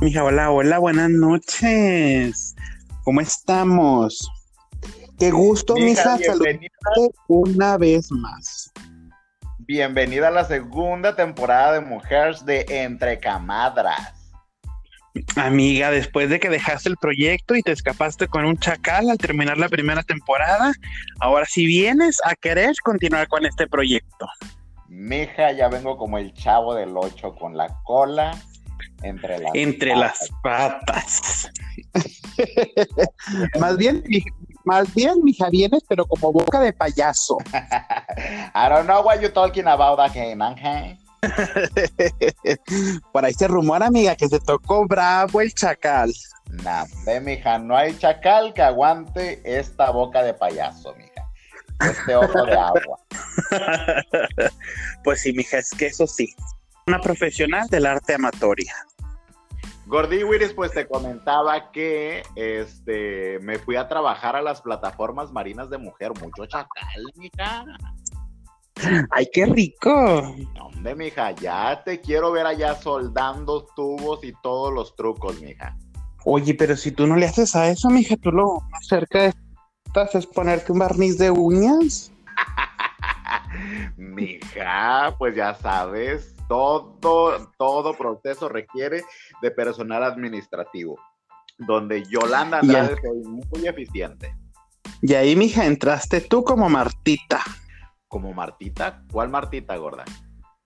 Mija, hola, hola, buenas noches. ¿Cómo estamos? Qué gusto, mija, Mija, saludarte una vez más. bienvenida a la segunda temporada de Mujeres de Entre Camadras. Amiga, después de que dejaste el proyecto y te escapaste con un chacal al terminar la primera temporada, ahora sí vienes a querer continuar con este proyecto. Mija, ya vengo como el chavo del 8 con la cola entre las Entre patas. las patas. más bien, mi- más bien, mija, vienes, pero como boca de payaso. I don't know what you're talking about again, okay? Por ahí se rumora, amiga, que se tocó bravo el chacal. Nah, ve, mija, no hay chacal que aguante esta boca de payaso, mija. Este ojo de agua. pues sí, mija, es que eso sí. Una profesional del arte amatoria. Gordy Wiris, pues te comentaba que este me fui a trabajar a las plataformas marinas de mujer. Mucho chacal, mija. ¡Ay, qué rico! Hombre, mija, ya te quiero ver allá soldando tubos y todos los trucos, mija. Oye, pero si tú no le haces a eso, mija, tú lo más cerca de estás es ponerte un barniz de uñas. Mija, pues ya sabes, todo, todo proceso requiere de personal administrativo. Donde Yolanda. Andrade soy muy eficiente. Y ahí, mija, entraste tú como Martita. Como Martita, ¿cuál Martita, gorda?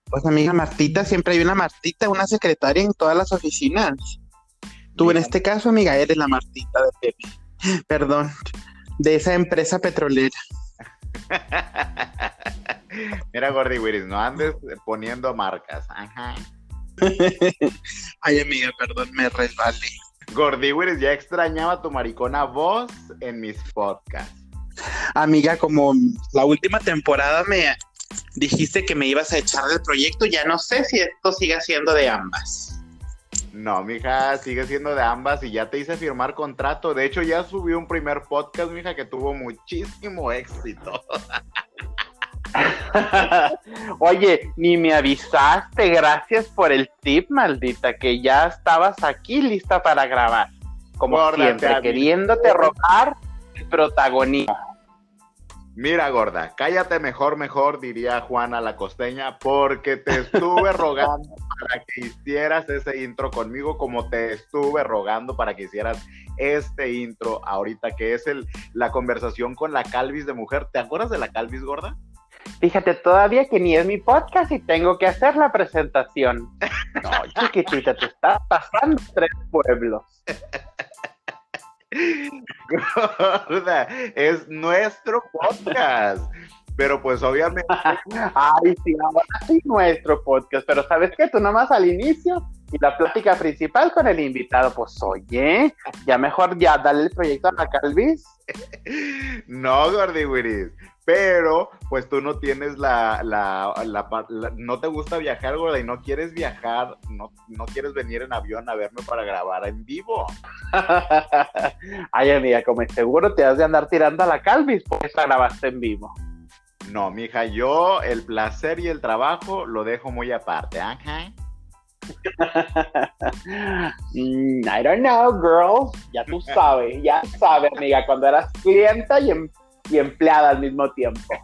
Pues amiga Martita, siempre hay una Martita, una secretaria en todas las oficinas. Tú en este caso, amiga, eres la Martita de Pepe. Perdón, de esa empresa petrolera. Mira, Gordy Wiris, no andes poniendo marcas. Ajá. Ay, amiga, perdón, me resbalé. Gordy Wiris, ya extrañaba tu maricona voz en mis podcasts. Amiga, como la última temporada me dijiste que me ibas a echar del proyecto, ya no sé si esto sigue siendo de ambas. No, mija, sigue siendo de ambas y ya te hice firmar contrato. De hecho, ya subí un primer podcast, mija, que tuvo muchísimo éxito. Oye, ni me avisaste, gracias por el tip, maldita, que ya estabas aquí lista para grabar. Como siempre, queriéndote robar protagonismo. Mira, gorda, cállate mejor, mejor, diría Juana la costeña, porque te estuve rogando para que hicieras ese intro conmigo, como te estuve rogando para que hicieras este intro ahorita, que es el, la conversación con la Calvis de mujer. ¿Te acuerdas de la Calvis, gorda? Fíjate, todavía que ni es mi podcast y tengo que hacer la presentación. No, chiquitita, te estás pasando tres pueblos. Gorda, es nuestro podcast. Pero pues obviamente Ay, sí, ahora sí nuestro podcast, pero ¿sabes qué? Tú nomás al inicio y la plática principal con el invitado, pues oye, ya mejor ya dale el proyecto a la Calvis. No, Gordy Wiris. Pero, pues tú no tienes la, la, la par- la- no te gusta viajar, gorda, y no quieres viajar, no, no quieres venir en avión a verme para grabar en vivo. Ay, amiga, como seguro te has de andar tirando a la Calvis, pues la grabaste en vivo. No, mija, yo el placer y el trabajo lo dejo muy aparte, ajá. Mm, I don't know, girl. Ya tú sabes, ya sabes, amiga, cuando eras clienta y, em- y empleada al mismo tiempo.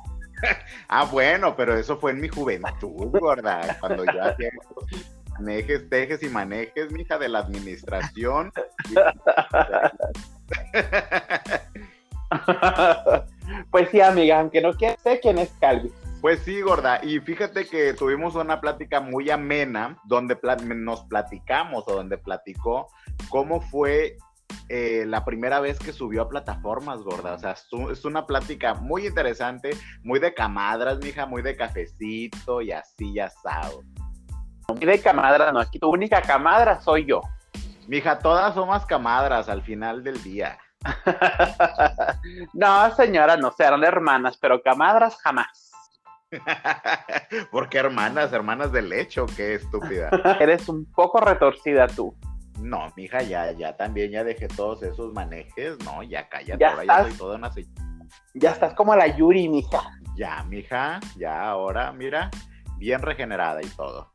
Ah, bueno, pero eso fue en mi juventud, gorda, cuando yo hacía manejes, tejes y manejes, mija, de la administración. pues sí, amiga, aunque no quiera sé quién es Calvis. Pues sí, gorda, y fíjate que tuvimos una plática muy amena donde nos platicamos o donde platicó cómo fue eh, la primera vez que subió a plataformas, gorda. O sea, es un- es una plática muy interesante, muy de camadras, mija, muy de cafecito y así asado. Ni de camadra, no, aquí tu única camadra soy yo. Mija, todas somos camadras al final del día. no, señora, no serán hermanas, pero camadras jamás. ¿Por qué hermanas? ¿Hermanas de leche o qué estúpida? Eres un poco retorcida tú. No, mija, ya, ya también ya dejé todos esos manejes, no, ya cállate, Ya ahora ya soy toda una se- Ya estás como la Yuri, mija. Ya, mija, ya ahora, mira, bien regenerada y todo.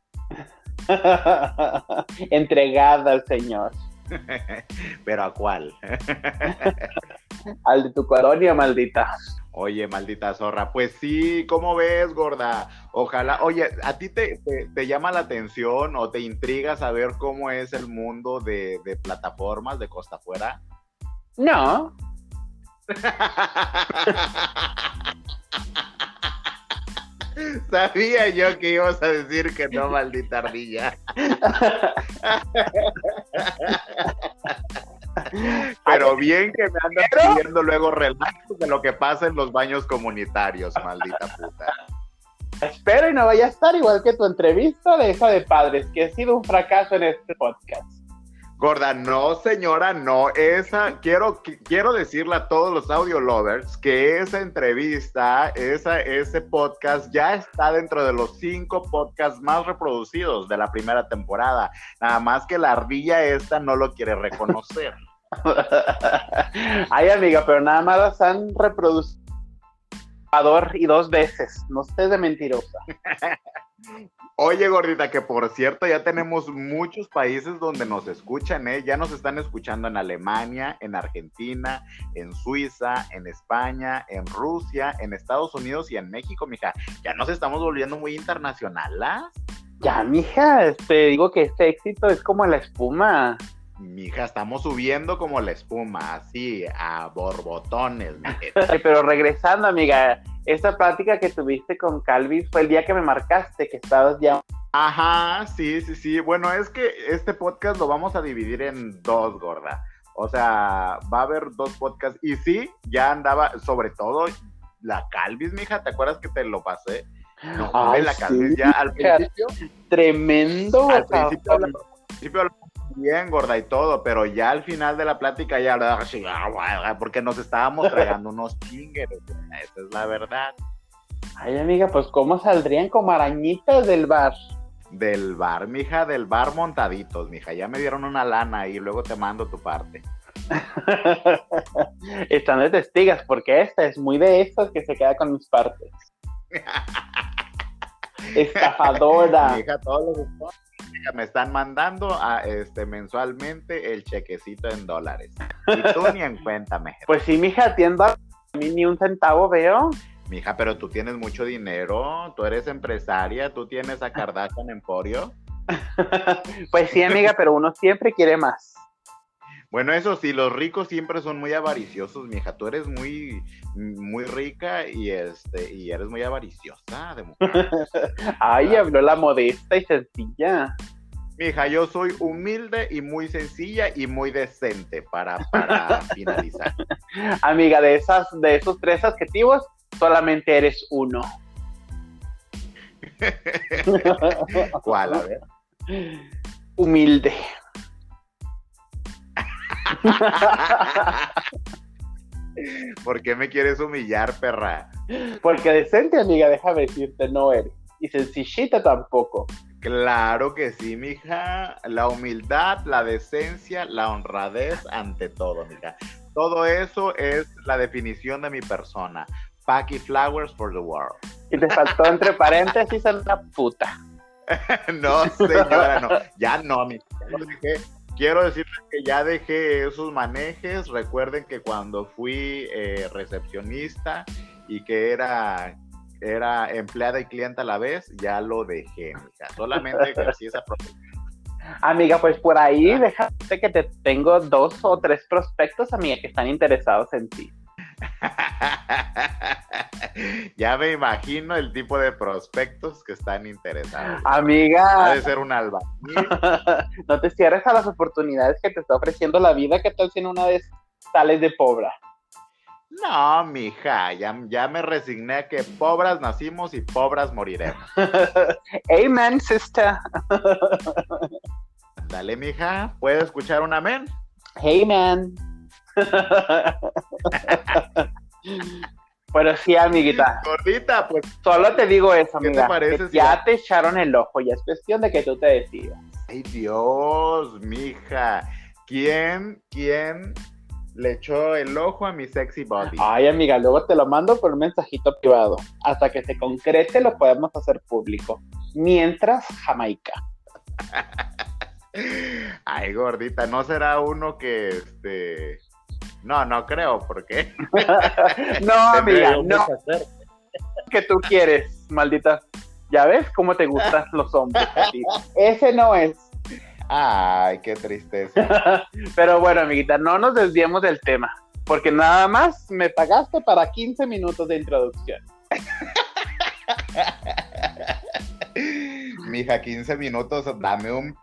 Entregada al Señor. ¿Pero a cuál? al de tu colonia, maldita. Oye, maldita zorra, pues sí, ¿cómo ves, gorda? Ojalá, oye, ¿a ti te, te, llama la atención o te intriga saber cómo es el mundo de, de plataformas de costa afuera? No. Sabía yo que ibas a decir que no, maldita ardilla. Pero bien que me andas pidiendo luego relatos de lo que pasa en los baños comunitarios, maldita puta. Espero y no vaya a estar igual que tu entrevista de esa de padres, que ha sido un fracaso en este podcast. Gorda, no, señora, no. Esa, quiero, quiero decirle a todos los audio lovers que esa entrevista, esa, ese podcast ya está dentro de los cinco podcasts más reproducidos de la primera temporada. Nada más que la ardilla esta no lo quiere reconocer. Ay, amiga, pero nada más las han reproducido y dos veces. No estés de mentirosa. Oye, gordita, que por cierto ya tenemos muchos países donde nos escuchan, ¿eh? Ya nos están escuchando en Alemania, en Argentina, en Suiza, en España, en Rusia, en Estados Unidos y en México, mija. Ya nos estamos volviendo muy internacionales. Ya, mija, te digo que este éxito es como la espuma. Mija, estamos subiendo como la espuma, así, a borbotones. Pero regresando, amiga, esta plática que tuviste con Calvis fue el día que me marcaste, que estabas ya. Ajá, sí, sí, sí. Bueno, es que este podcast lo vamos a dividir en dos, gorda. O sea, va a haber dos podcasts. Y sí, ya andaba, sobre todo la Calvis, mija, ¿te acuerdas que te lo pasé? No, la Calvis ya al principio. Tremendo. Al principio, al principio bien, gorda y todo, pero ya al final de la plática ya, porque nos estábamos tragando unos chingueros, esa es la verdad. Ay, amiga, pues ¿cómo saldrían como arañitas del bar? Del bar, mija, del bar montaditos, mija, ya me dieron una lana y luego te mando tu parte. Están de testigas, porque esta es muy de estas que se queda con mis partes. Estafadora. Mija, todos los me están mandando a, este, mensualmente el chequecito en dólares. Y tú ni en cuenta, me. Pues sí, mija, atiendo a mí ni un centavo veo. Mija, pero tú tienes mucho dinero, tú eres empresaria, tú tienes a Kardashian Emporio. pues sí, amiga, pero uno siempre quiere más. Bueno, eso sí, los ricos siempre son muy avariciosos, mija. Tú eres muy, muy rica y este, y eres muy avariciosa de mujer. Ay, habló la modesta y sencilla. Mija, yo soy humilde y muy sencilla y muy decente para, para finalizar. Amiga, de esas, de esos tres adjetivos, solamente eres uno. ¿Cuál? A ver. Humilde. ¿Por qué me quieres humillar, perra? Porque decente, amiga, déjame decirte, no eres. Y sencillita tampoco. Claro que sí, mija. La humildad, la decencia, la honradez ante todo, mija. Todo eso es la definición de mi persona. Packy Flowers for the World. Y te faltó entre paréntesis a la puta. no, señora, no. Ya no, mi. Quiero decirles que ya dejé esos manejes. Recuerden que cuando fui eh, recepcionista y que era, era empleada y cliente a la vez, ya lo dejé, Solamente ejercí esa profesión. Amiga, pues por ahí déjate que te tengo dos o tres prospectos, amiga, que están interesados en ti. ya me imagino el tipo de prospectos que están interesados. Amiga. Puede ser un alba. no te cierres a las oportunidades que te está ofreciendo la vida. que tal si en una vez sales de pobre? No, mija, ya, ya me resigné a que pobres nacimos y pobres moriremos. Amen, sister. Dale, mija, ¿puedes escuchar un amén? Man. Pero sí, amiguita. Gordita, pues. Solo te digo eso, amiga. ya te echaron el ojo, ya es cuestión de que tú te decidas. Ay, Dios, mija. ¿Quién, quién le echó el ojo a mi sexy body? Ay, amiga, luego te lo mando por un mensajito privado. Hasta que se concrete lo podemos hacer público. Mientras, Jamaica. Ay, gordita, ¿no será uno que este no, no creo, ¿por qué? no, amiga, no. que tú quieres, maldita. ¿Ya ves cómo te gustan los hombres Ese no es. Ay, qué tristeza. Pero bueno, amiguita, no nos desviemos del tema, porque nada más me pagaste para 15 minutos de introducción. Mija, 15 minutos, dame un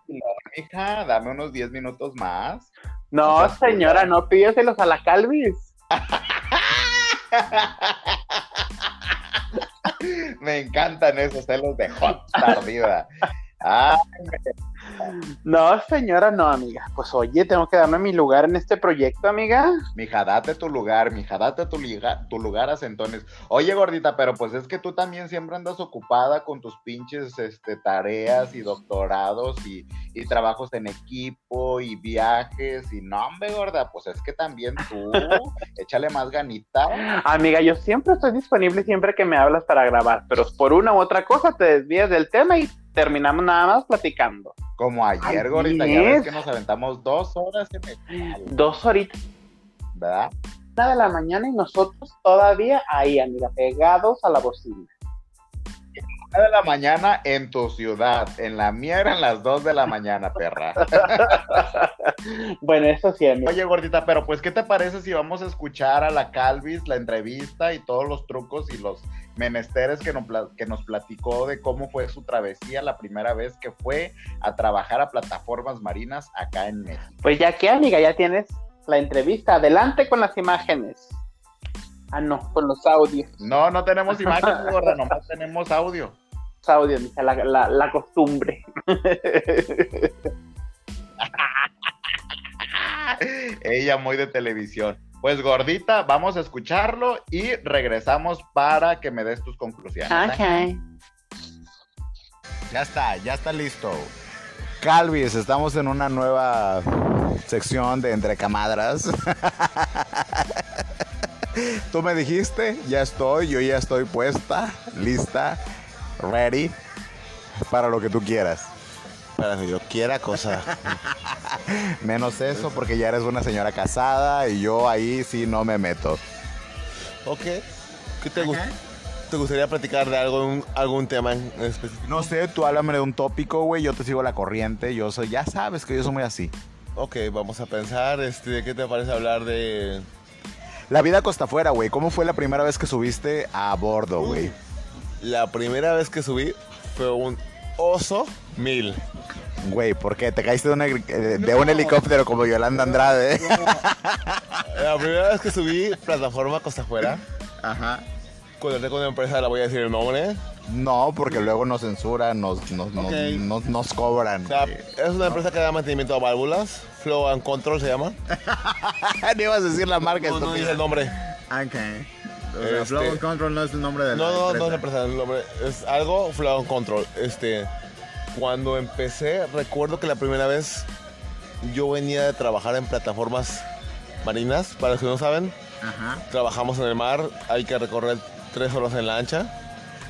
mija, dame unos 10 minutos más. No, señora, no pídeselos a la Calvis. Me encantan esos celos de hot tardida. No, señora, no, amiga. Pues oye, tengo que darme mi lugar en este proyecto, amiga. Mija, date tu lugar, mija, date tu, tu lugar a Centones. Oye, gordita, pero pues es que tú también siempre andas ocupada con tus pinches este, tareas y doctorados y, y trabajos en equipo y viajes y no, hombre, gorda, pues es que también tú, échale más ganita. Amiga, yo siempre estoy disponible siempre que me hablas para grabar, pero por una u otra cosa te desvías del tema y terminamos nada más platicando. Como ayer, Gorita, ya ves que nos aventamos dos horas en el... Dos horitas. ¿Verdad? Una de la mañana y nosotros todavía ahí, amiga, pegados a la bocina de la mañana en tu ciudad. En la mía eran las dos de la mañana, perra. bueno, eso sí, amigo. Oye, gordita, pero pues, ¿qué te parece si vamos a escuchar a la Calvis, la entrevista y todos los trucos y los menesteres que nos, que nos platicó de cómo fue su travesía la primera vez que fue a trabajar a plataformas marinas acá en México? Pues ya que, amiga, ya tienes la entrevista. Adelante con las imágenes. Ah, no, con los audios. No, no tenemos imágenes, gorda, nomás tenemos audio. Audio, la, la, la costumbre. Ella muy de televisión. Pues gordita, vamos a escucharlo y regresamos para que me des tus conclusiones. Ok. Ya está, ya está listo. Calvis, estamos en una nueva sección de Entre Camadras. Tú me dijiste, ya estoy, yo ya estoy puesta, lista, ready para lo que tú quieras. Para yo quiera, cosa. Menos eso, porque ya eres una señora casada y yo ahí sí no me meto. Ok. ¿Qué te, te gustaría platicar de algo, algún tema en específico? No sé, tú háblame de un tópico, güey. Yo te sigo la corriente. Yo soy, ya sabes que yo soy muy así. Ok, vamos a pensar. Este, ¿Qué te parece hablar de la vida costa afuera, güey. ¿Cómo fue la primera vez que subiste a bordo, güey? La primera vez que subí fue un oso mil. Güey, ¿por qué? ¿Te caíste de, un helicóptero como Yolanda Andrade? La primera vez que subí plataforma costa afuera. Ajá. Cuando con una empresa, la voy a decir el nombre. No, porque luego nos censuran, nos, nos, nos, cobran. O sea, es una empresa que da mantenimiento a válvulas. Flow and Control se llama. no ibas a decir la marca. No, no dice el nombre. Ok. Este, Flow and Control no es el nombre de la no, no, No, no es la empresa, el nombre. Es algo Flow and Control. Este, cuando empecé, recuerdo que la primera vez yo venía de trabajar en plataformas marinas. Para los que no saben, trabajamos en el mar. Hay que recorrer tres horas en lancha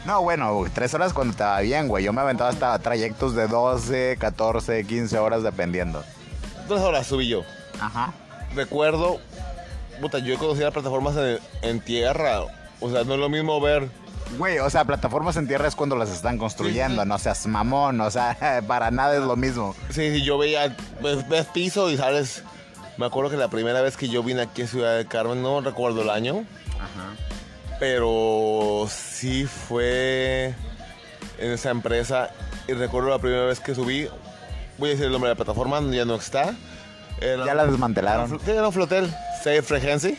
no, bueno, tres horas cuando estaba bien, güey. Yo me aventaba hasta trayectos de 12, 14, 15 horas dependiendo. Tres horas subí yo. Ajá. Recuerdo, puta, yo he conocido las plataformas en, tierra. O sea, no es lo mismo ver Güey, o sea, plataformas en tierra es cuando las están construyendo, no seas mamón, o sea, para nada es lo mismo. Sí, sí, yo veía, ves, piso y sales. Me acuerdo que la primera vez que yo vine aquí a Ciudad del Carmen, no recuerdo el año. Ajá pero sí fue en esa empresa. Y recuerdo la primera vez que subí, voy a decir el nombre de la plataforma, ya no está. ya la desmantelaron. Era un flotel, Safe Frequency.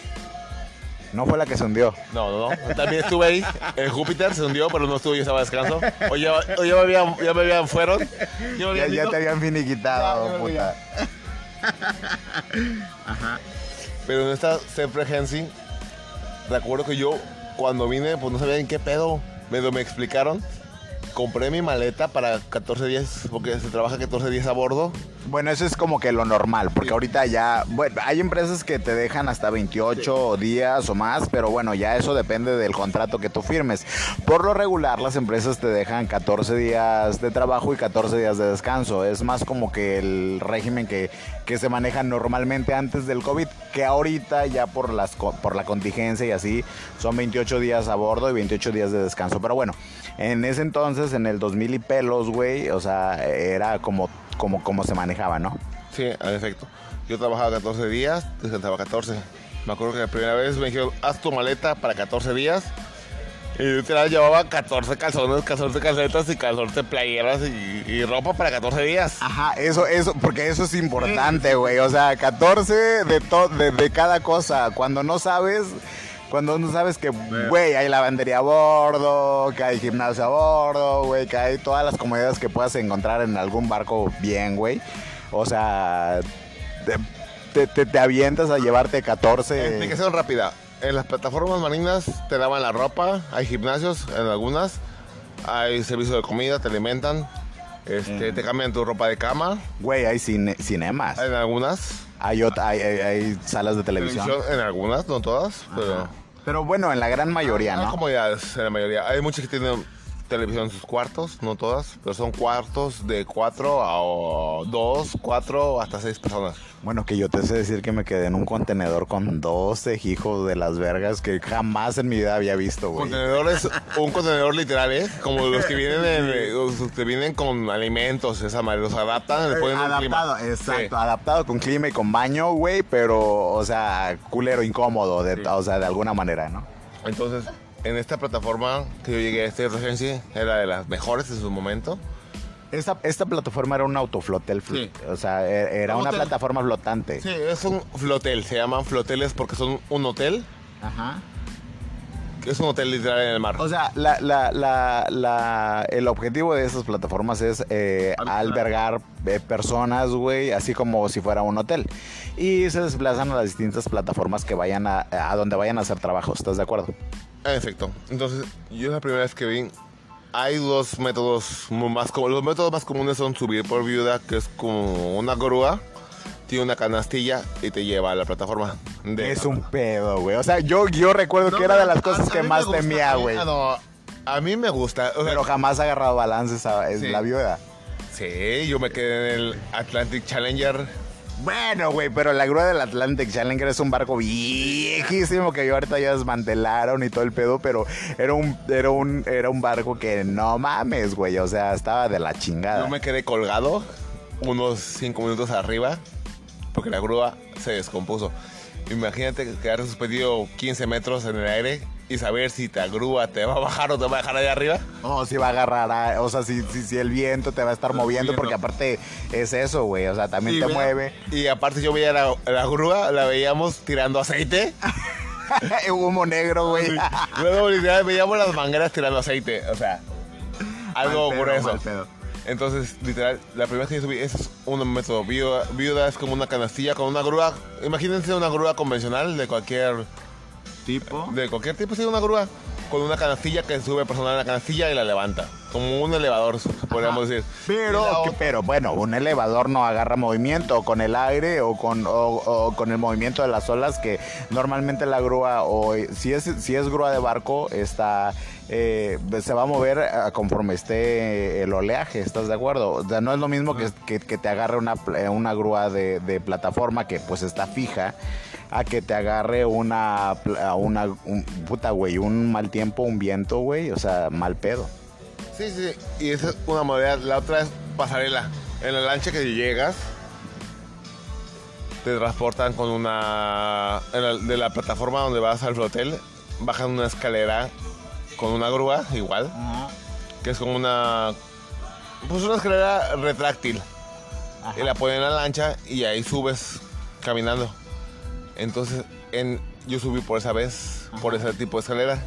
No fue la que se hundió. No, no, no. También estuve ahí. En Júpiter se hundió, pero no estuve, yo estaba descanso. O ya, ya, me, habían, ya me habían fueron. Ya, ya, te habían finiquitado, puta. Ajá. Pero en esta Frequency, recuerdo que yo cuando vine, pues no sabía en qué pedo. Me, me explicaron. Compré mi maleta para 14 días, porque se trabaja 14 días a bordo. Bueno, eso es como que lo normal, porque ahorita ya, bueno, hay empresas que te dejan hasta 28 días o más, pero bueno, ya eso depende del contrato que tú firmes. Por lo regular, las empresas te dejan 14 días de trabajo y 14 días de descanso. Es más como que el régimen que, que se maneja normalmente antes del COVID, que ahorita ya por, las, por la contingencia y así, son 28 días a bordo y 28 días de descanso. Pero bueno, en ese entonces, en el 2000 y pelos, güey, o sea, era como como, como se manejaba, ¿no? Sí, en efecto. Yo trabajaba 14 días, descansaba 14. Me acuerdo que la primera vez me dijeron, haz tu maleta para 14 días. Y literal llevaba 14 calzones, 14 calcetas y 14 playeras y, ropa para 14 días. Ajá, eso, eso, porque eso es importante, güey. O sea, 14 de, de, de cada cosa. Cuando no sabes, cuando no sabes que, güey, hay lavandería a bordo, que hay gimnasio a bordo, güey, que hay todas las comodidades que puedas encontrar en algún barco bien, güey. O sea, te, te, avientas a llevarte 14. Explicación rápida. En las plataformas marinas te daban la ropa, hay gimnasios en algunas, hay servicio de comida, te alimentan, este, te cambian tu ropa de cama. Güey, hay cinemas. En algunas. Hay, hay, hay, salas de televisión. En algunas, no todas, pero... Pero bueno, en la gran mayoría, ¿no? Hay comodidades, en la mayoría. Hay muchas que tienen televisión en sus cuartos, no todas, pero son cuartos de cuatro a dos, cuatro, hasta seis personas. Bueno, que yo te sé decir que me quedé en un contenedor con 12 hijos de las vergas que jamás en mi vida había visto, güey. Contenedor es un contenedor literal, ¿eh? Como los que vienen en, que vienen con alimentos, esa madre, los adaptan, le ponen adaptado, exacto, adaptado con clima y con baño, güey, pero, o sea, culero incómodo, de, o sea, de alguna manera, ¿no? Entonces, en esta plataforma que yo llegué a este Regency, era de las mejores en su momento. Esta, esta plataforma era un autoflotel, sí. o sea, e, era una plataforma flotante. Sí, es un flotel, se llaman floteles porque son un hotel. Ajá. Es un hotel literal en el mar. O sea, la, la, la, el objetivo de estas plataformas es eh, albergar eh, personas, güey, así como si fuera un hotel. Y se desplazan a las distintas plataformas que vayan a, a donde vayan a hacer trabajo, ¿estás de acuerdo? En efecto. Entonces, yo la primera vez que vi hay dos métodos más comunes. Los métodos más comunes son subir por viuda, que es como una grúa, tiene una canastilla y te lleva a la plataforma. Es un pedo, güey. O sea, yo, yo recuerdo que era de las cosas que más temía, güey. a mí me gusta. Pero jamás ha agarrado balances a, la viuda. Sí, yo me quedé en el Atlantic Challenger bueno, güey, pero la grúa del Atlantic Challenger es un barco viejísimo que ahorita ya desmantelaron y todo el pedo, pero era un, era un, era un barco que no mames, güey. O sea, estaba de la chingada. Yo me quedé colgado unos cinco minutos arriba porque la grúa se descompuso. Imagínate quedar suspendido 15 metros en el aire y saber si te grúa te va a bajar o te va a dejar ahí arriba. O si va a agarrar, o sea, si, si, el viento te va a estar moviendo, porque aparte es eso, güey, o sea, también te mueve. Y aparte yo veía la, grúa, la veíamos tirando aceite. Humo negro, güey. Luego veíamos las mangueras tirando aceite, o sea, algo por eso. Entonces, literal, la primera vez que yo subí es un método. Viuda, viuda es como una canastilla con una grúa. Imagínense una grúa convencional de cualquier tipo. De cualquier tipo, sí, una grúa. Con una canastilla que sube personal en la canastilla y la levanta. Como un elevador, podríamos decir. Pero, pero bueno, un elevador no agarra movimiento con el aire o con, o, con el movimiento de las olas que normalmente la grúa, o si es, si es grúa de barco, está eh, se va a mover conforme esté el oleaje, ¿estás de acuerdo? O sea, no es lo mismo que, que, te agarre una, una grúa de, plataforma que pues está fija a que te agarre una, una puta, güey, un mal tiempo, un viento, güey, o sea, mal pedo. Sí, sí, y esa es una modalidad. La otra es pasarela. En la lancha que llegas, te transportan con una. de la plataforma donde vas al flotel, bajan una escalera con una grúa, igual. Que es como una. Pues una escalera retráctil. Y la ponen en la lancha y ahí subes caminando. Entonces, en, yo subí por esa vez, por ese tipo de escalera.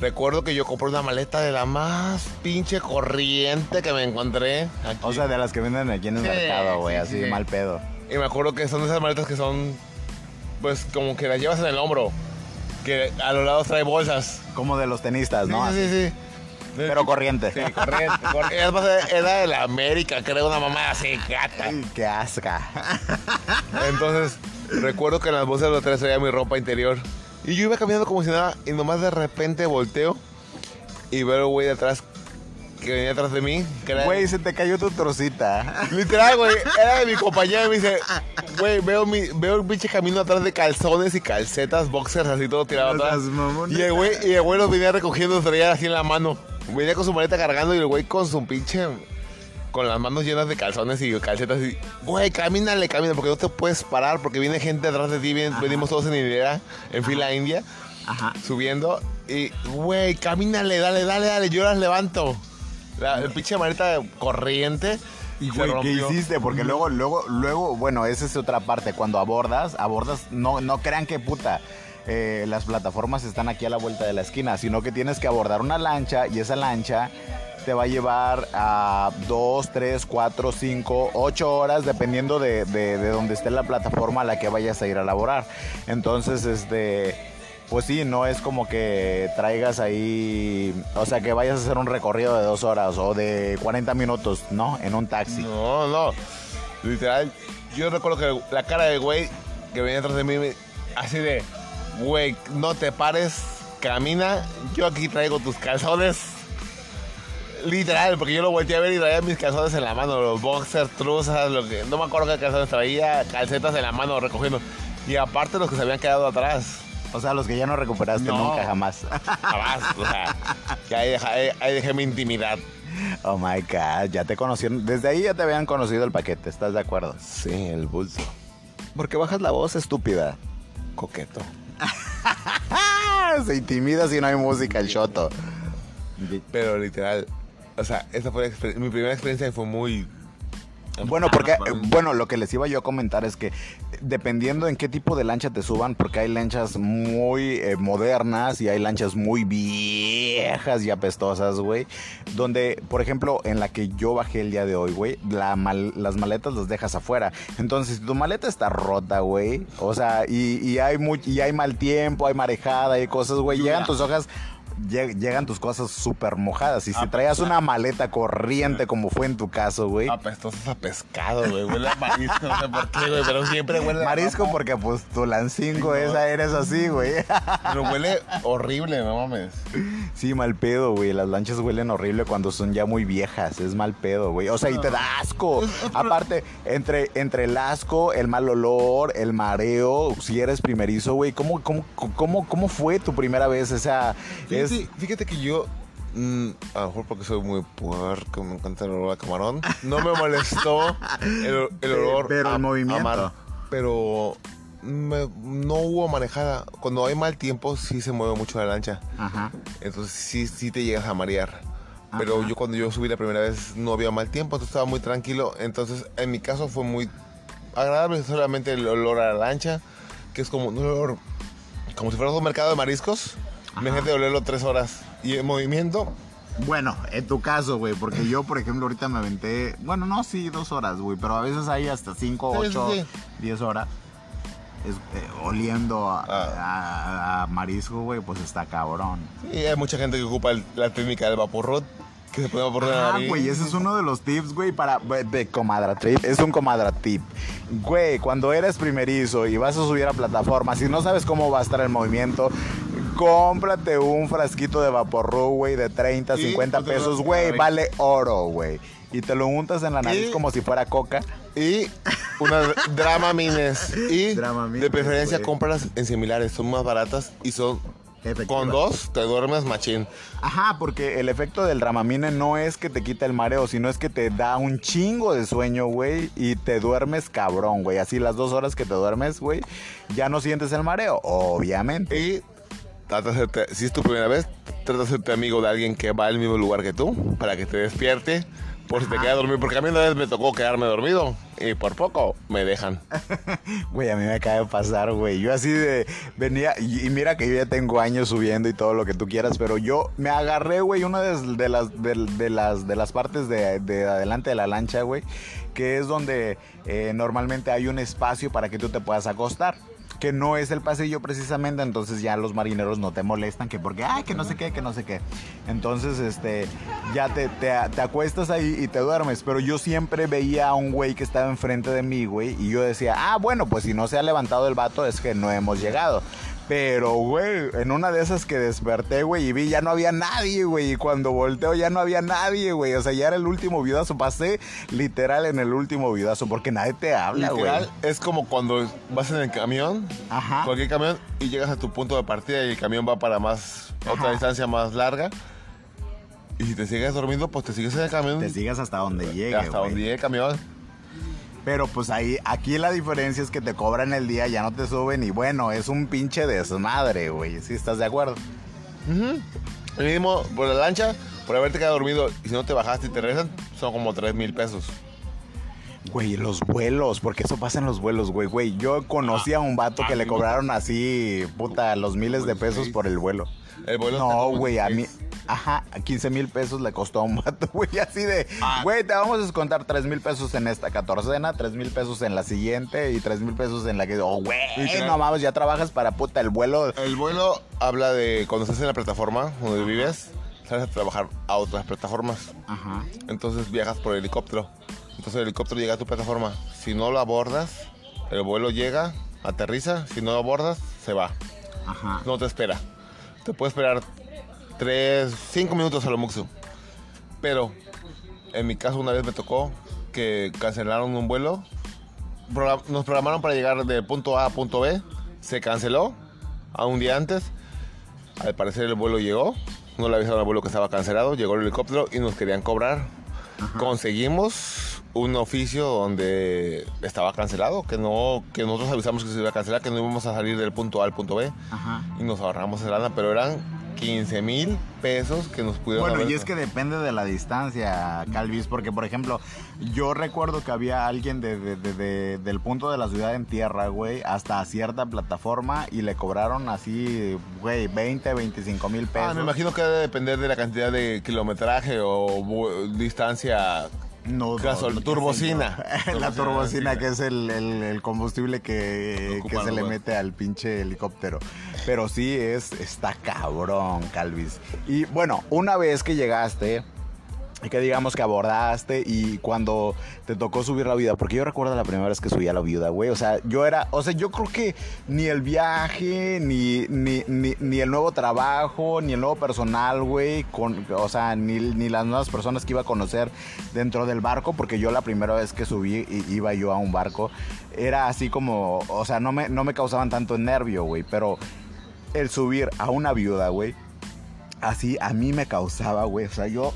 Recuerdo que yo compré una maleta de la más pinche corriente que me encontré. O sea, de las que venden aquí en el mercado, güey, así mal pedo. Y me acuerdo que son esas maletas que son, pues como que las llevas en el hombro que a los lados trae bolsas. Como de los tenistas, ¿no? Sí, sí, sí. Pero corriente. Sí, corriente. corriente. Era de la América, creo, una mamá así, gata. Qué asca. Entonces, recuerdo que en las voces de los tres traía mi ropa interior. Y yo iba caminando como si nada, y nomás de repente volteo y veo el güey de atrás que venía atrás de mí. Güey, se te cayó tu trocita. Literal, güey, era de mi compañera y me dice, güey, veo, mi, veo un pinche camino atrás de calzones y calcetas, boxers, así todo tirado atrás. Y el güey, y el güey los venía recogiendo, traía así en la mano. Venía con su maleta cargando y el güey con su pinche. Con las manos llenas de calzones y calcetas. Y, güey, camínale, camina, porque no te puedes parar, porque viene gente atrás de ti. venimos todos en hilera, en fila india, Ajá. subiendo. Y, güey, camínale, dale, dale, dale, yo las levanto. La, el pinche maleta corriente. Y güey, ¿qué hiciste? Porque luego, luego, luego, bueno, esa es otra parte. Cuando abordas, abordas, no, no crean que puta. eh, las plataformas están aquí a la vuelta de la esquina, sino que tienes que abordar una lancha y esa lancha te va a llevar a 2, 3, 4, 5, 8 horas, dependiendo de, de, de donde esté la plataforma a la que vayas a ir a laborar. Entonces, este, pues sí, no es como que traigas ahí, o sea, que vayas a hacer un recorrido de dos horas o de 40 minutos, ¿no? En un taxi. No, no. Literal, yo recuerdo que la cara del güey que venía atrás de mí, así de, güey, no te pares, camina, yo aquí traigo tus calzones. Literal, porque yo lo volteé a ver y traía mis calzones en la mano, los boxers, truzas, lo que, no me acuerdo qué calzones traía, calcetas en la mano recogiendo. Y aparte los que se habían quedado atrás. O sea, los que ya no recuperaste No. nunca jamás. Jamás, o sea, ahí, deja- ahí- ahí dejé mi intimidad. Oh my god, ya te conocieron. Desde ahí ya te habían conocido el paquete, ¿estás de acuerdo? Sí, el bulto. Porque bajas la voz, estúpida. Coqueto. Se intimida si no hay música, el shoto. Pero literal, o sea, esa fue mi primera experiencia y fue muy... Bueno, porque, bueno, lo que les iba yo a comentar es que dependiendo en qué tipo de lancha te suban, porque hay lanchas muy eh, modernas y hay lanchas muy viejas y apestosas, güey, donde, por ejemplo, en la que yo bajé el día de hoy, güey, la mal- las maletas las dejas afuera. Entonces, si tu maleta está rota, güey, o sea, y, y hay muy, y hay mal tiempo, hay marejada, hay cosas, güey, llegan tus hojas... lleg- Llegan tus cosas súper mojadas. Y si traías una maleta corriente, como fue en tu caso, güey, Apestosas a pescado, güey. Huele a marisco, no sé por qué, güey. Pero siempre huele a Marisco porque pues tu lancingo esa eres así, güey. Pero huele horrible, no mames. Sí, mal pedo, güey. Las lanchas huelen horrible cuando son ya muy viejas. Es mal pedo, güey. O sea, y te da asco. Aparte, entre, entre el asco, el mal olor, el mareo, si eres primerizo, güey, ¿cómo, cómo, cómo, cómo fue tu primera vez? O es... Fíjate, fíjate que yo, mm, a lo mejor porque soy muy puerco, me encanta el olor a camarón, no me molestó el, el olor Pero el a- movimiento. a mar, pero me- no hubo manejada. Cuando hay mal tiempo, sí se mueve mucho la lancha. Ajá. Entonces sí, sí te llegas a marear. Pero Ajá. yo cuando yo subí la primera vez no había mal tiempo, entonces estaba muy tranquilo. Entonces en mi caso fue muy agradable solamente el olor a la lancha, que es como un olor, como si fuera un mercado de mariscos. Imagínate olerlo tres horas. Y el movimiento, Bueno, en tu caso, güey, porque yo, por ejemplo, ahorita me aventé, bueno, no, sí, dos horas, güey, pero a veces hay hasta cinco, Sí, ocho, sí, sí. diez horas. Es, eh, oliendo a, Ah. a- a marisco, güey, pues está cabrón. y hay mucha gente que ocupa el- la técnica del vaporrot, que se pone vapor en la Ah, güey, ese es uno de los tips, güey, para de comadra trip. Es un comadra tip. Güey, cuando eres primerizo y vas a subir a plataforma, si no sabes cómo va a estar el movimiento, cómprate un frasquito de Vaporru, güey, de 30, Y 50 póntelo pesos, güey, vale oro, güey. Y te lo untas en la nariz Y- como si fuera coca. Y unas Dramamines. Y Dramamines, de preferencia güey. cómpralas en similares, son más baratas y son Efectiva. con dos te duermes machín. Ajá, porque el efecto del Dramamine no es que te quita el mareo, sino es que te da un chingo de sueño, güey, y te duermes cabrón, güey. Así las dos horas que te duermes, güey, ya no sientes el mareo, obviamente. Y trata de hacerte, si es tu primera vez, trata de hacerte amigo de alguien que va al mismo lugar que tú, para que te despierte, por si te quedas dormido. Porque a mí una vez me tocó quedarme dormido y por poco me dejan. Güey, a mí me acaba de pasar, güey. Yo así de venía, y, mira que yo ya tengo años subiendo y todo lo que tú quieras, pero yo me agarré, güey, una de, de las, de, de las, de las partes de, de adelante de la lancha, güey, que es donde eh, normalmente hay un espacio para que tú te puedas acostar. Que no es el pasillo precisamente, entonces ya los marineros no te molestan, que porque, ay, que no sé qué, que no sé qué. Entonces, este, ya te, te, te acuestas ahí y te duermes, pero yo siempre veía a un güey que estaba enfrente de mí, güey, y yo decía, ah, bueno, pues si no se ha levantado el vato es que no hemos llegado. Pero, güey, en una de esas que desperté, güey, y vi, ya no había nadie, güey. Y cuando volteo ya no había nadie, güey. O sea, ya era el último vidazo. Pasé literal en el último vidazo porque nadie te habla, güey. Literal, es como cuando vas en el camión, Ajá. cualquier camión, y llegas a tu punto de partida y el camión va para más, otra distancia más larga. Y si te sigues dormido, pues te sigues en el camión. Te sigas hasta donde llegue, hasta donde llegue el camión. Pero pues ahí, aquí la diferencia es que te cobran el día, ya no te suben y bueno, es un pinche desmadre, güey. ¿Sí estás de acuerdo? El mínimo por la lancha, por haberte quedado dormido y si no te bajaste y te regresan, son como 3 mil pesos. Güey, los vuelos, porque eso pasa en los vuelos, güey, güey. Yo conocí a un vato que le cobraron así, puta, los miles de pesos por el vuelo. El No, güey, a mí, 16. ajá, 15 mil pesos le costó a un vato, güey, así de, Ah. güey, te vamos a descontar 3 mil pesos en esta catorcena, 3 mil pesos en la siguiente y 3 mil pesos en la que, oh, güey, no mames, ya trabajas para puta el vuelo. El vuelo habla de cuando estás en la plataforma donde vives, sales a trabajar a otras plataformas. Ajá. Entonces viajas por helicóptero. Entonces el helicóptero llega a tu plataforma. Si no lo abordas, el vuelo llega, aterriza. Si no lo abordas, se va. Ajá. No te espera. Te puede esperar 3, 5 minutos a lo mucho. Pero en mi caso una vez me tocó que cancelaron un vuelo. Nos programaron para llegar de punto A a punto B. Se canceló a un día antes. Al parecer el vuelo llegó. No le avisaron al vuelo que estaba cancelado. Llegó el helicóptero y nos querían cobrar. Conseguimos un oficio donde estaba cancelado, que no, que nosotros avisamos que se iba a cancelar, que no íbamos a salir del punto A al punto B Ajá. y nos ahorramos esa lana, pero eran 15 mil pesos que nos pudieron Bueno, haber- y es que depende de la distancia, Calvis, porque por ejemplo, yo recuerdo que había alguien de, de- de- de- del punto de la ciudad en tierra, güey, hasta cierta plataforma y le cobraron así, güey, 20, 25 mil pesos. Ah, me imagino que debe depender de la cantidad de kilometraje o distancia. No, Gasol- no, turbocina. la Turbocina, que es el, el- el combustible que, que se le mete al pinche helicóptero. Pero sí, es, está cabrón, Calvis. Y bueno, una vez que llegaste, que digamos que abordaste y cuando te tocó subir la vida, porque yo recuerdo la primera vez que subí a la viuda, güey, o sea, yo era, o sea, yo creo que ni el viaje, ni, ni, ni, el nuevo trabajo, ni el nuevo personal, güey, con, o sea, ni, ni las nuevas personas que iba a conocer dentro del barco, porque yo la primera vez que subí iba yo a un barco, era así como, o sea, no me, no me causaban tanto nervio, güey, pero el subir a una viuda, güey, así a mí me causaba, güey, o sea, yo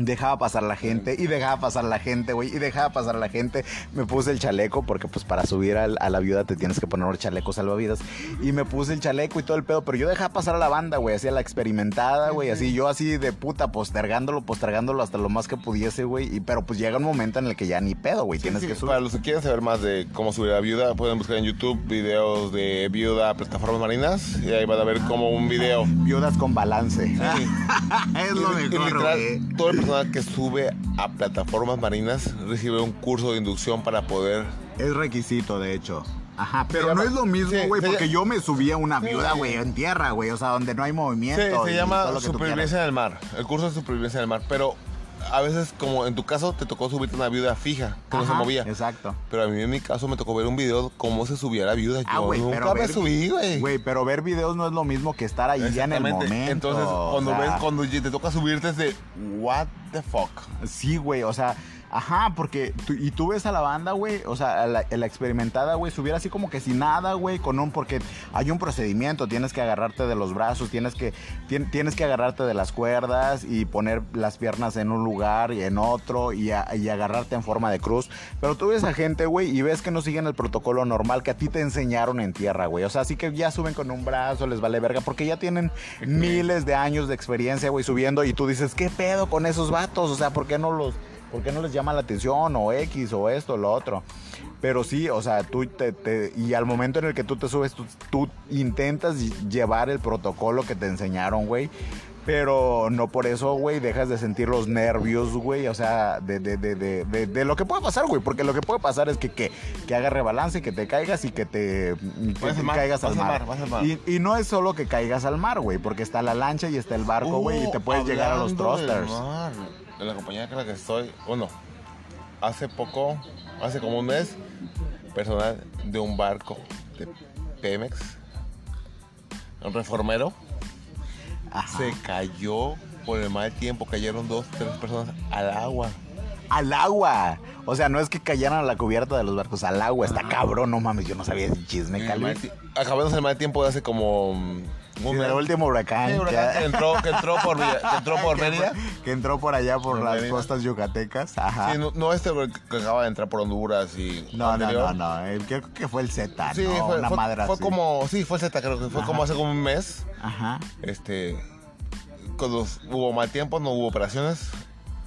dejaba pasar la gente y dejaba pasar la gente, güey, y dejaba pasar la gente. Me puse el chaleco porque pues para subir al- a, la viuda te tienes que poner un chaleco salvavidas y me puse el chaleco y todo el pedo, pero yo dejaba pasar a la banda, güey, así a la experimentada, güey, así yo así de puta postergándolo, postergándolo hasta lo más que pudiese, güey, y pero pues llega un momento en el que ya ni pedo, güey, tienes Sí, que subir. Para los que quieren saber más de cómo subir a viuda, pueden buscar en YouTube videos de viuda a plataformas marinas y ahí van a ver como un video. Viudas con balance. es lo Y- y mejor, literal, todo el que sube a plataformas marinas recibe un curso de inducción para poder Es requisito, de hecho. Ajá, Se pero llama- no es lo mismo, sí, güey, se porque yo me subí a una Sí. viuda, güey, en tierra, güey, o sea, donde no hay Sí, movimiento. se y todo llama supervivencia en el mar. El curso de supervivencia en el mar. Pero a veces, como en tu caso, te tocó subirte a una viuda fija, que no se movía. Exacto. Pero a mí en mi caso me tocó ver un video cómo se subía la viuda. Ah, Yo nunca pero me ver- subí, güey. Güey, pero ver videos no es lo mismo que estar ahí ya en el momento. Entonces, o cuando sea, ves, cuando te toca subirte es de, what the fuck. Sí, güey, o sea, ajá, porque tú- y tú ves a la banda, güey, o sea, a la, a la experimentada, güey, subir así como que sin nada, güey, con un, porque hay un procedimiento, tienes que agarrarte de los brazos, tienes que, tien- tienes que agarrarte de las cuerdas y poner las piernas en un lugar y en otro y, a- y agarrarte en forma de cruz. Pero tú ves a gente, güey, y ves que no siguen el protocolo normal que a ti te enseñaron en tierra, güey. O sea, así que ya suben con un brazo, les vale verga, porque ya tienen miles de años de experiencia, güey, subiendo y tú dices, ¿qué pedo con esos vatos? O sea, ¿por qué no los... ¿Por qué no les llama la atención o X o esto o lo otro? Pero sí, o sea, tú te, te- y al momento en el que tú te subes, tú, tú intentas ll- llevar el protocolo que te enseñaron, güey. Pero no por eso, güey, dejas de sentir los nervios, güey. O sea, de, de, de, de, de, de lo que puede pasar, güey. Porque lo que puede pasar es que, que, que haga rebalance, que te caigas y que te, que mar, caigas al al mar. al. Y, y no es solo que caigas al mar, güey. Porque está la lancha y está el barco, güey. y te puedes llegar a los thrusters. En la compañía con la que estoy, bueno, hace poco, hace como un mes, personal de un barco de Pemex, un reformero, Ajá. se cayó por el mal tiempo, cayeron dos, tres personas al agua. Al agua. O sea, no es que cayeran a la cubierta de los barcos, al agua. Está cabrón, no mames. Yo no sabía ese chisme, Acabándose el mal tiempo de hace como el último huracán. Sí, huracán que entró, que entró por, Villa- que entró por que, Mérida. que entró por allá por Por las Mérida. costas yucatecas. Ajá. Sí, no, no este que acaba de entrar por Honduras y no, no, no, no. Creo que fue el Z, Sí, ¿no? fue, Una fue- madre fue así. como, sí, fue Z, creo que fue Ajá. como hace como un mes. Ajá. Este, cuando hubo mal tiempo, no hubo operaciones.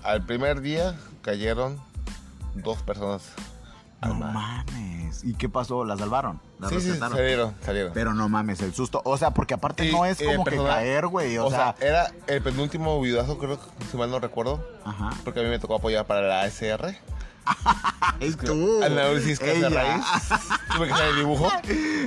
Al primer día cayeron dos personas al No mar. mames. ¿Y qué pasó? ¿La salvaron? ¿La Sí, salieron, salieron. Pero no mames, el susto. O sea, porque aparte Y, no es eh, como que caer, güey. O, O, sea, sea, era el penúltimo videazo, creo, si mal no recuerdo. ajá. Porque a mí me tocó apoyar para la ASR. Es tú. Análisis Ella. raíz. Tuve que hacer el dibujo.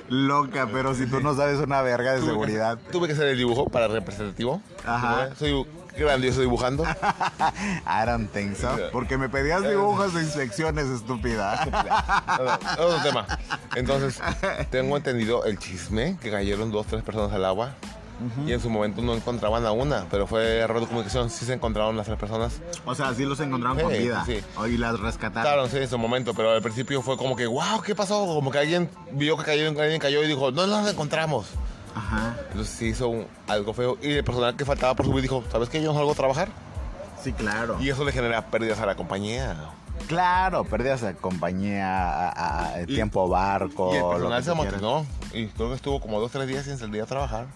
Loca, pero si tú no sabes una verga de Tuve que- seguridad. Tuve que hacer el dibujo para representativo. Ajá. Soy grandioso dibujando. I don't think so. Porque me pedías dibujos de inspecciones, estúpida. No, no, Otro tema. Entonces, tengo entendido el chisme que cayeron dos, tres personas al agua. Y en su momento no encontraban a una, pero fue error de comunicación. Sí se encontraron las tres personas. O sea, sí los encontraron con vida. sí. Y las rescataron. Claro, sí, en su momento, pero al principio fue como que, wow, ¿qué pasó? Como que alguien vio que cayó, alguien cayó y dijo, no las encontramos. Ajá. Entonces sí hizo un- algo feo. Y el personal que faltaba por subir dijo, ¿sabes qué? Yo no salgo a trabajar. Sí, claro. Y eso le genera pérdidas a la compañía. Claro, pérdidas de compañía, a, a- Y- tiempo barco. y el personal se amotinó. Y creo que estuvo como dos, tres días sin salir a trabajar.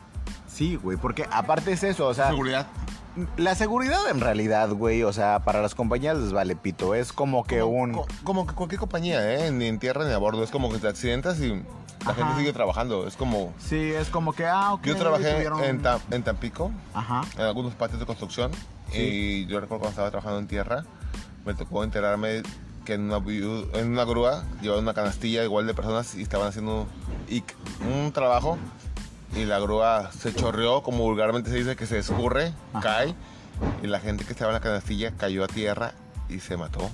Sí, güey, porque aparte es eso, o sea, Seguridad. la seguridad en realidad, güey, o sea, para las compañías les vale pito, es como que como, un... co- como que cualquier compañía, ¿eh? Ni en tierra ni a bordo. Es como que te accidentas y la Ajá. gente sigue trabajando. Es como... Sí, es como que, ah, ok. Yo trabajé tuvieron- en, Tam- en Tampico, Ajá. en algunos patios de construcción. Y yo recuerdo cuando estaba trabajando en tierra, me tocó enterarme que en una, en una grúa llevaban una canastilla igual de personas y estaban haciendo un trabajo. Y la grúa se chorreó, como vulgarmente se dice, que se escurre, Ajá. cae. Y la gente que estaba en la canastilla cayó a tierra y se mató.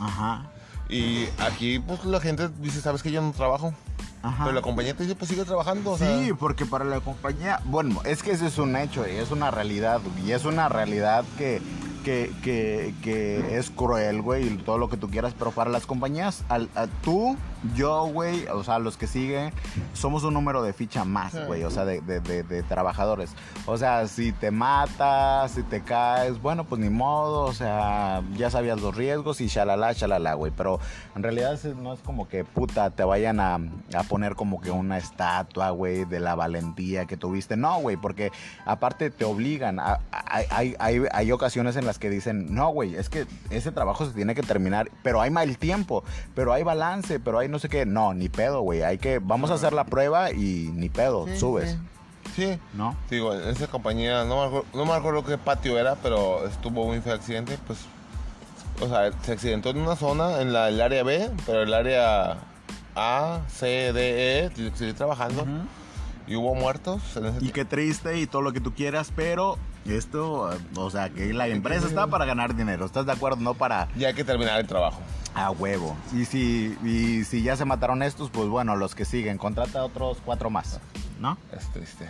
Ajá. Y aquí, pues la gente dice, ¿sabes que yo no trabajo? Ajá. Pero la compañía te dice, pues sigue trabajando. o sea, Sí, porque para la compañía, bueno, es que ese es un hecho y es una realidad, y es una realidad que, que, que, que es cruel, güey, y todo lo que tú quieras, pero para las compañías, al, a- tú, yo, güey, o sea, los que siguen, somos un número de ficha más, güey, o sea, de, de, de, de trabajadores. O sea, si te matas, si te caes, bueno, pues ni modo, o sea, ya sabías los riesgos y shalala, shalala, güey, pero en realidad no es como que, puta, te vayan a, a poner como que una estatua, güey, de la valentía que tuviste. No, güey, porque aparte te obligan. a- a- hay, hay, hay ocasiones en las que dicen, no, güey, es que ese trabajo se tiene que terminar, pero hay mal tiempo, pero hay balance, pero hay no sé qué. No, ni pedo, güey. Hay que, vamos a hacer la prueba y ni pedo, sí, subes, Sí. Sí. ¿no? Digo, en esa compañía, no me, acuerdo, no me acuerdo qué patio era, pero estuvo muy feo accidente, pues... O sea, se accidentó en una zona, en la, el área B, pero el área A, C, D, E, tiene que seguir trabajando. Y hubo muertos en ese Y qué triste y todo lo que tú quieras, pero esto, o sea, que la empresa está para ganar dinero, ¿estás de acuerdo? No para Ya hay que terminar el trabajo. A huevo. Y si, y si ya se mataron estos, pues bueno, los que siguen, contrata otros cuatro más, ¿no? Es triste.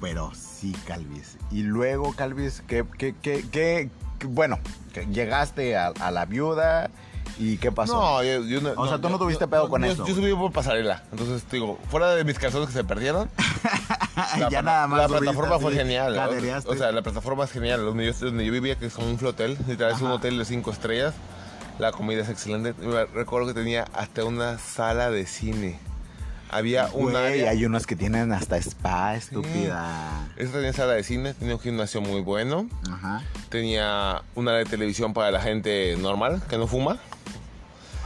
Pero sí, Calvis. Y luego, Calvis, ¿qué, qué, qué, qué- qué- bueno, que llegaste a, a la viuda y qué pasó? No, yo, yo no. O sea, tú no tuviste pedo con eso. Yo subí por pasarela. Entonces, digo, fuera de mis calzones que se perdieron, la, ya nada más la plataforma fue genial. O sea, la plataforma es genial. Donde yo, donde yo vivía, que es como un flotel, literal, es un hotel de cinco estrellas. La comida es excelente. Recuerdo que tenía hasta una sala de cine. Había un Güey, área. hay unos que tienen hasta spa, estúpida. Esta tenía sala de cine, tenía un gimnasio muy bueno. Ajá. Tenía una de televisión para la gente normal, que no fuma.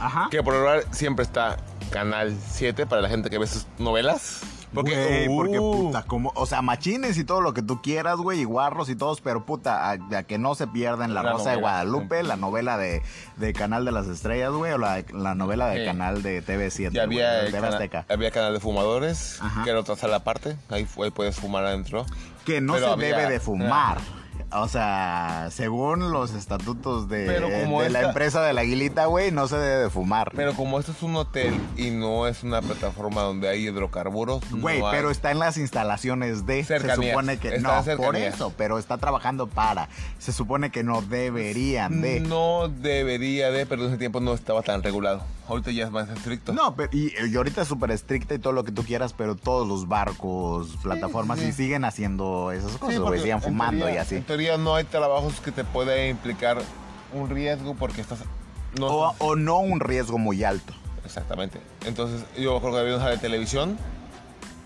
Ajá. Que por lo general siempre está Canal 7 para la gente que ve sus novelas. Porque, Güey, porque uh, puta, como, o sea, machines y todo lo que tú quieras, güey, y guarros y todos, pero puta, a, a que no se pierdan La, La Rosa de. Guadalupe, la novela de, de Canal de las Estrellas, güey, o la, la novela de Sí. Canal de TV7, Ya güey, había, de el TV cana- Azteca. había canal de fumadores, Ajá. que era otra sala aparte. Ahí, ahí puedes fumar adentro. Que no Pero se había- debe de fumar. O sea, según los estatutos de, la empresa de la aguilita, güey, no se debe de fumar. Pero como esto es un hotel y no es una plataforma donde hay hidrocarburos, Güey, no hay- pero está en las instalaciones de. Se Cercanías. supone que. No, por eso, pero está trabajando para. Se supone que no deberían de. No debería de, pero en ese tiempo no estaba tan regulado. Ahorita ya es más estricto. No, pero y, y ahorita es súper estricta y todo lo que tú quieras, pero todos los barcos, plataformas, sí. sí siguen haciendo esas Sí, cosas, güey. porque siguen en fumando teoría- y así. En teoría no hay trabajos que te pueda implicar un riesgo porque estás... No O, o no un riesgo muy alto. Exactamente. Entonces, yo creo que había una de televisión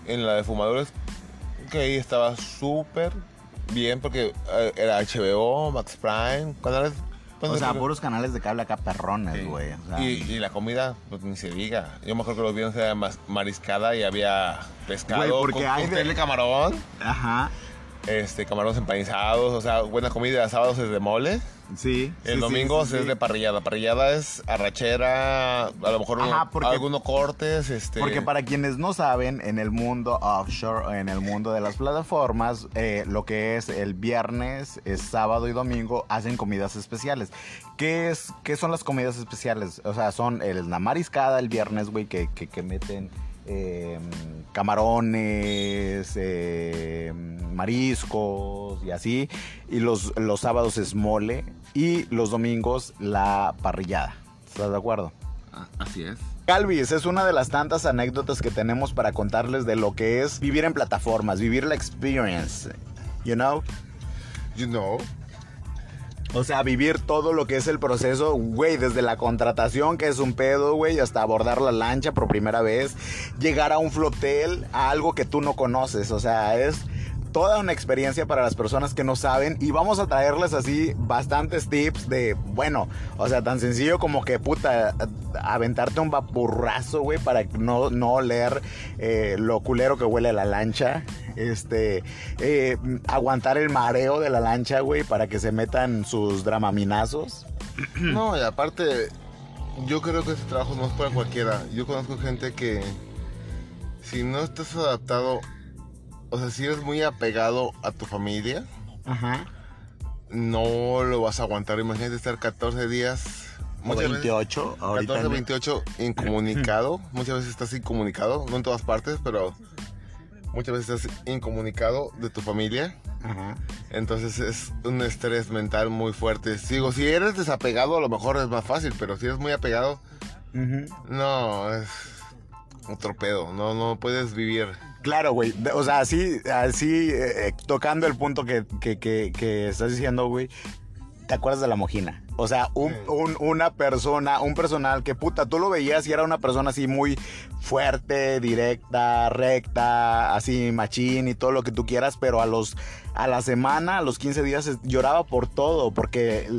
en la de fumadores que ahí estaba súper bien porque eh, era HBO, Max Prime, canales. O sea, puros canales de cable acá perrones, Sí. güey. o sea, y, y la comida, pues ni se diga. Yo me acuerdo que los viernes era más mariscada y había pescado, Güey, porque con- hay de camarón, Ajá. este, camarones empanizados, o sea, buena comida. Sábados es de mole, Sí. el sí, domingo sí, es de parrillada. Parrillada es arrachera, a lo mejor Ajá, porque- algunos cortes, este... Porque para quienes no saben, en el mundo offshore, en el mundo de las plataformas, eh, lo que es el viernes, es sábado y domingo, hacen comidas especiales. ¿Qué, es, ¿Qué son las comidas especiales? O sea, son el, la mariscada el viernes, güey, que, que, que meten eh, camarones, eh, mariscos y así. Y los, los sábados es mole y los domingos la parrillada. ¿Estás de acuerdo? Ah, Así es. Calvis es una de las tantas anécdotas que tenemos para contarles de lo que es vivir en plataformas, vivir la experience. You know? You know. O sea, vivir todo lo que es el proceso, güey, desde la contratación, que es un pedo, güey, hasta abordar la lancha por primera vez, llegar a un flotel, a algo que tú no conoces. O sea, es toda una experiencia para las personas que no saben y vamos a traerles así bastantes tips de, bueno, o sea, tan sencillo como que, puta, aventarte un vapurrazo, güey, para no, no oler eh, lo culero que huele la lancha. Este, eh, aguantar el mareo de la lancha, güey, para que se metan sus dramaminazos. No, y aparte, yo creo que este trabajo no es para cualquiera. Yo conozco gente que si no estás adaptado, o sea, si eres muy apegado a tu familia, Ajá. no lo vas a aguantar. Imagínate estar 14 días, muchas veces 28, ahorita. 14, ¿no? 28 incomunicado. muchas veces estás incomunicado, no en todas partes, pero muchas veces estás incomunicado de tu familia. Ajá. Entonces es un estrés mental muy fuerte. Digo, si eres desapegado, a lo mejor es más fácil, pero si eres muy apegado, no, es otro pedo. No, no puedes vivir. Claro, güey. O sea, así, así eh, eh, tocando el punto que, que, que, que estás diciendo, güey. ¿Te acuerdas de la mojina? O sea, un, Sí. un- una persona, un personal que puta, tú lo veías y era una persona así muy fuerte, directa, recta, así machín y todo lo que tú quieras, pero a los a la semana, a los 15 días lloraba por todo, porque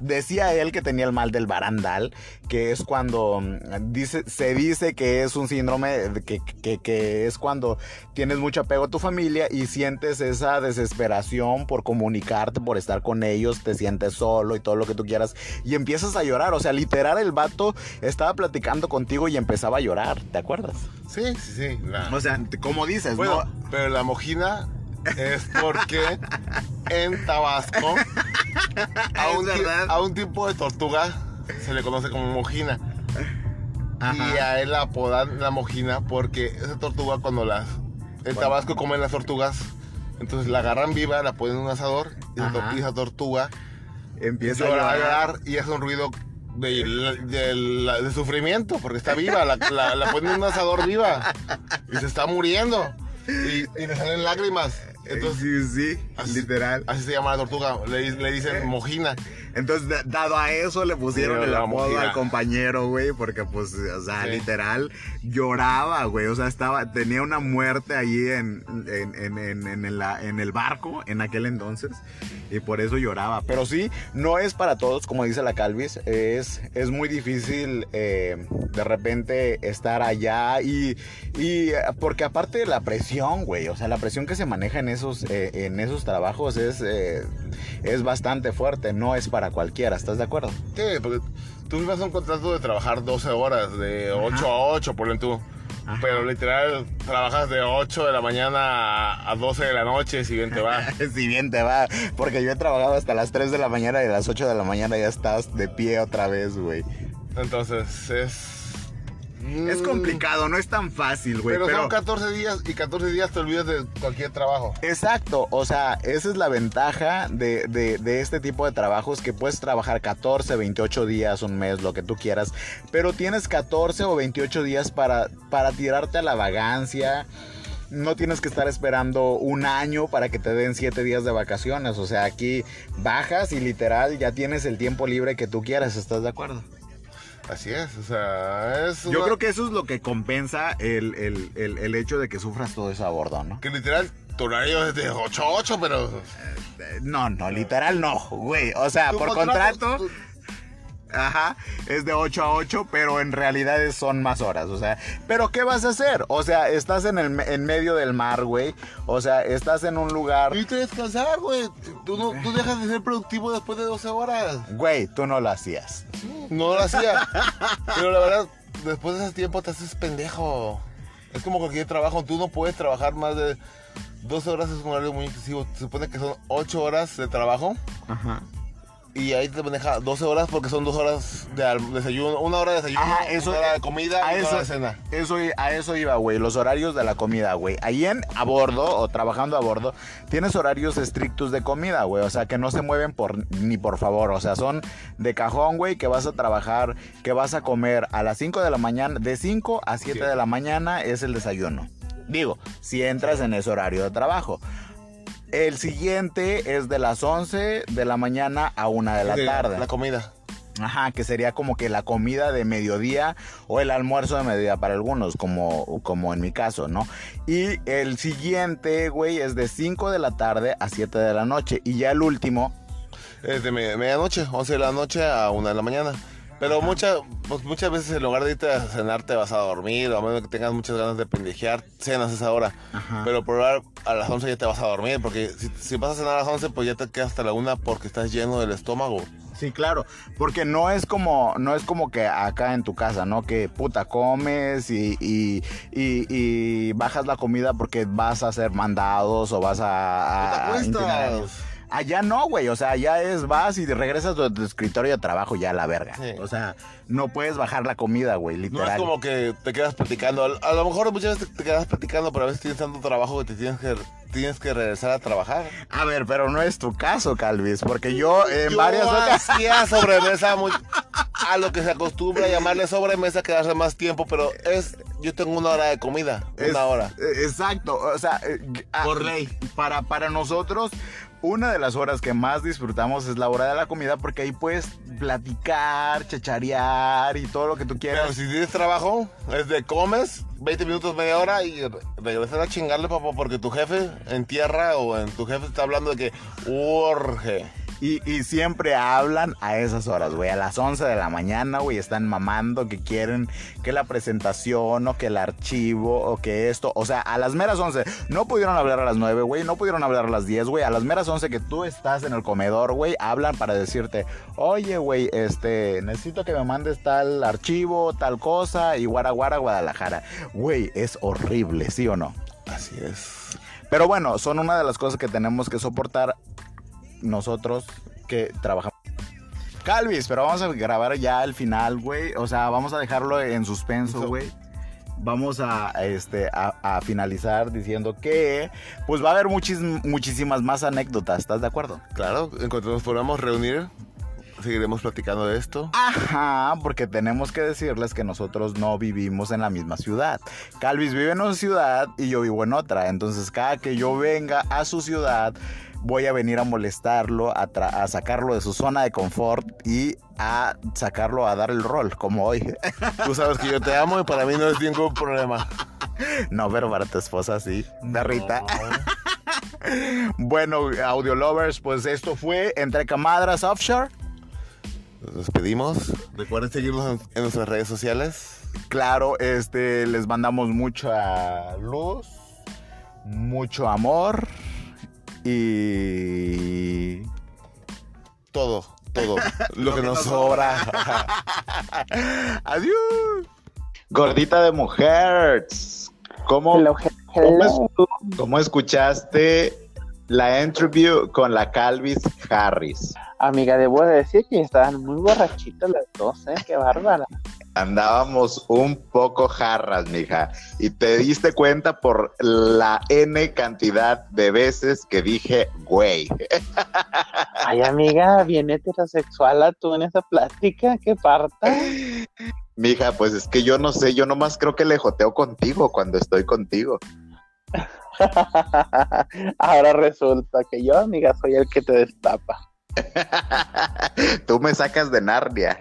decía él que tenía el mal del barandal, que es cuando mm, dice, se dice que es un síndrome que, que- que es cuando tienes mucho apego a tu familia y sientes esa desesperación por comunicarte, por estar con ellos, te sientes solo y todo lo que tú quieras y empiezas a llorar, o sea, literal el vato estaba platicando contigo y empezaba a llorar, ¿te acuerdas? Sí, sí, sí. la- O sea, como dices, Bueno, ¿no? pero la mojina es porque en Tabasco a un, a tipo de tortuga se le conoce como mojina. Y a él la apodan la mojina porque esa tortuga cuando las... En Tabasco comen las tortugas, entonces la agarran viva, la ponen en un asador y esa, Ajá. tortuga Empieza a llorar. llorar y hace un ruido de, de- de- de sufrimiento porque está viva, la, la, la ponen en un asador viva y se está muriendo y, y le salen lágrimas. Entonces, sí, sí, así- literal. Así se llama la tortuga, le, le dicen mojina. Entonces, da- dado a eso, le pusieron el apodo al compañero, güey, porque, pues, o sea, Sí. literal, lloraba, güey. O sea, estaba, tenía una muerte allí en, en, en, en, en el, en el barco en aquel entonces, y por eso lloraba. Pero sí, no es para todos, como dice la Calvis, es, es muy difícil eh, de repente estar allá y, y porque aparte de la presión, güey, o sea, la presión que se maneja en esos, eh, en esos trabajos es, eh, es bastante fuerte, no es para cualquiera, ¿estás de acuerdo? Sí, porque tú firmas un contrato de trabajar 12 horas, de 8 a 8, por tú. Ajá. Pero literal, trabajas de 8 de la mañana a 12 de la noche, si bien te va. si bien te va, porque yo he trabajado hasta las 3 de la mañana y a las 8 de la mañana ya estás de pie otra vez, güey. Entonces, es... Es Mm, complicado, no es tan fácil, güey. Pero, Pero, son 14 días y 14 días te olvidas de cualquier trabajo. Exacto, o sea, esa es la ventaja de, de- de este tipo de trabajos que puedes trabajar 14, 28 días, un mes, lo que tú quieras, pero tienes 14 o 28 días para, para tirarte a la vagancia. No tienes que estar esperando un año para que te den 7 días de vacaciones. O sea, aquí bajas y literal ya tienes el tiempo libre que tú quieras. ¿Estás de acuerdo? Así es, o sea, es... Yo una- creo que eso es lo que compensa el, el- el- el hecho de que sufras todo eso a bordo, ¿no? Que literal, tu horario es de 8 a 8, pero... Eh, No, no, literal no, güey. O sea, por contrato- contrato, ajá, es de 8 a 8, pero en realidad es- son más horas, o sea. Pero ¿qué vas a hacer? O sea, estás en el en medio del mar, güey. O sea, estás en un lugar, Y te descansar, güey. Tú, no, tú dejas de ser productivo después de 12 horas. güey, tú no lo hacías. No lo hacía. Pero la verdad, después de ese tiempo te haces pendejo. Es como cualquier trabajo. Tú no puedes trabajar más de 12 horas. Es un horario muy intensivo. Se supone que son 8 horas de trabajo. Ajá. Y ahí te maneja 12 horas porque son 2 horas de desayuno. Una hora de desayuno, Ajá, eso- una hora de comida a y una eso- hora de cena. Eso, a eso iba, güey, los horarios de la comida, güey. Ahí en a bordo o trabajando a bordo, tienes horarios estrictos de comida, güey. O sea, que no se mueven por ni por favor. O sea, son de cajón, güey, que vas a trabajar, que vas a comer a las 5 de la mañana, de 5 a 7 Sí. de la mañana es el desayuno. Digo, si entras en ese horario de trabajo. El siguiente es de las 11 de la mañana a 1 de la tarde. La comida. Ajá, que sería como que la comida de mediodía o el almuerzo de mediodía para algunos, como, como en mi caso, ¿no? Y el siguiente, güey, es de 5 de la tarde a 7 de la noche. Y ya el último, Es de me- medianoche, 11 de la noche a 1 de la mañana. Pero mucha- pues muchas veces en lugar de irte a cenar te vas a dormir, o a menos que tengas muchas ganas de pendejear, cenas a esa hora. Ajá. Pero por ahora a las 11 ya te vas a dormir, porque si, si vas a cenar a las 11, pues ya te quedas hasta la 1 porque estás lleno del estómago. Sí, claro, porque no es como, no es como que acá en tu casa, ¿no? Que puta comes y, y, y- y bajas la comida porque vas a hacer mandados o vas a, a- Allá no, güey, o sea, allá es vas y regresas a tu escritorio de trabajo ya a la verga. Sí. O sea, no puedes bajar la comida, güey, No literal. es como que te quedas platicando. A lo mejor muchas veces te quedas platicando, pero a veces tienes tanto trabajo que te tienes que, tienes que regresar a trabajar. A ver, pero no es tu caso, Calvis, porque yo en Yo varias ocasiones... hacía sobremesa muy- a lo que se acostumbra llamarle sobremesa, quedarse más tiempo, pero es, yo tengo una hora de comida, Es- una hora. Exacto, o sea, eh, ah, Por ley. Para, para nosotros, una de las horas que más disfrutamos es la hora de la comida porque ahí puedes platicar, chacharear y todo lo que tú Pero quieras. si tienes trabajo, es de comes, 20 minutos, media hora y re- regresas a chingarle, papá, porque tu jefe en tierra o en tu jefe está hablando de que urge. Y, y siempre hablan a esas horas, güey. A las 11 de la mañana, güey, están mamando que quieren que la presentación o que el archivo o que esto. O sea, a las meras 11. No pudieron hablar a las 9, güey. No pudieron hablar a las 10, güey. A las meras 11 que tú estás en el comedor, güey, hablan para decirte, oye, güey, este, necesito que me mandes tal archivo, tal cosa y guara guara Guadalajara. Güey, es horrible, ¿sí o no? Así es. Pero bueno, son una de las cosas que tenemos que soportar nosotros que trabajamos. Calvis, pero vamos a grabar ya el final, güey. O sea, vamos a dejarlo en suspenso, So- güey. Vamos a, este, a, a finalizar diciendo que pues va a haber muchis- muchísimas más anécdotas, ¿estás de acuerdo? Claro, en cuanto nos podamos reunir, seguiremos platicando de esto. Ajá, porque tenemos que decirles que nosotros no vivimos en la misma ciudad. Calvis vive en una ciudad y yo vivo en otra. Entonces, cada que yo venga a su ciudad, voy a venir a molestarlo, a, a sacarlo de su zona de confort y a sacarlo a dar el rol, como hoy. Tú sabes que yo te amo y para mí no es ningún problema. No, pero para tu esposa sí, Darrita. bueno, audio lovers, pues esto fue Entre Camadras Offshore. Nos despedimos. Recuerden seguirnos en, nuestras redes sociales. Claro, este, les mandamos mucha luz, mucho amor y todo, todo, lo que nos sobra. Adiós. Gordita de mujer. ¿Cómo, ¿cómo, escuchaste la interview con la Calvis Harris? Amiga, debo decir que estaban muy borrachitas las dos, ¿eh? Qué bárbara. Andábamos un poco jarras, mija. Y te diste cuenta por la N cantidad de veces que dije, güey. Ay, amiga, bien heterosexual tú en esa plática, qué parta. Mija, pues es que yo no sé, yo nomás creo que le joteo contigo cuando estoy contigo. Ahora resulta que yo, amiga, soy el que te destapa. Tú me sacas de Narnia.